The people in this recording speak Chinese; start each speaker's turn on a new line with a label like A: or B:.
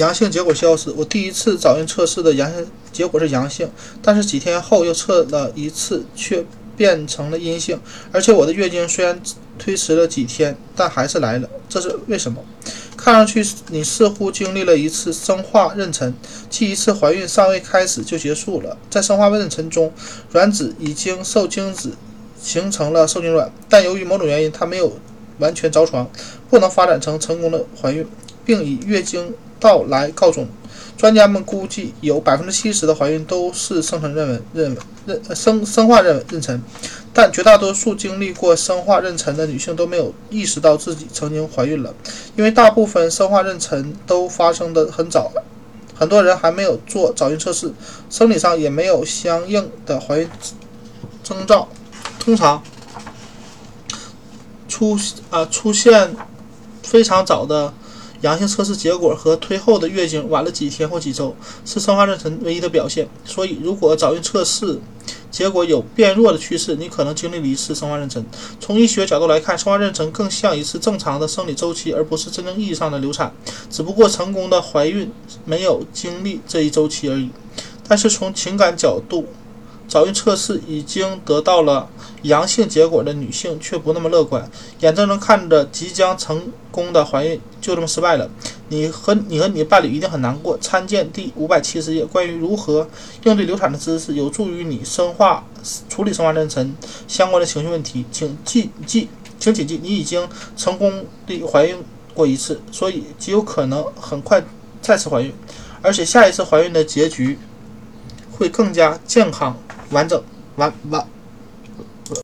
A: 阳性结果消失。我第一次早孕测试的阳性结果是阳性，但是几天后又测了一次，却变成了阴性。而且我的月经虽然推迟了几天，但还是来了，这是为什么？看上去你似乎经历了一次生化妊娠，即一次怀孕尚未开始就结束了。在生化妊娠中，卵子已经受精子形成了受精卵，但由于某种原因，它没有完全着床，不能发展成成功的怀孕，并以月经到来告终。专家们估计，有百分之七十的怀孕都是生成妊娠、妊妊生生化妊妊娠，但绝大多数经历过生化妊娠的女性都没有意识到自己曾经怀孕了，因为大部分生化妊娠都发生的很早，很多人还没有做早孕测试，生理上也没有相应的怀孕征兆。通常出啊出现非常早的。阳性测试结果和推后的月经晚了几天或几周，是生化妊娠唯一的表现。所以，如果早孕测试结果有变弱的趋势，你可能经历了一次生化妊娠。从医学角度来看，生化妊娠更像一次正常的生理周期，而不是真正意义上的流产。只不过成功的怀孕没有经历这一周期而已。但是从情感角度，早孕测试已经得到了阳性结果的女性却不那么乐观，眼睁睁看着即将成功的怀孕就这么失败了，你和你和你的伴侣一定很难过。参见第五百七十页关于如何应对流产的知识，有助于你生化处理生化妊娠相关的情绪问题。请记记，请谨记，你已经成功的怀孕过一次，所以极有可能很快再次怀孕，而且下一次怀孕的结局会更加健康。完整，完完。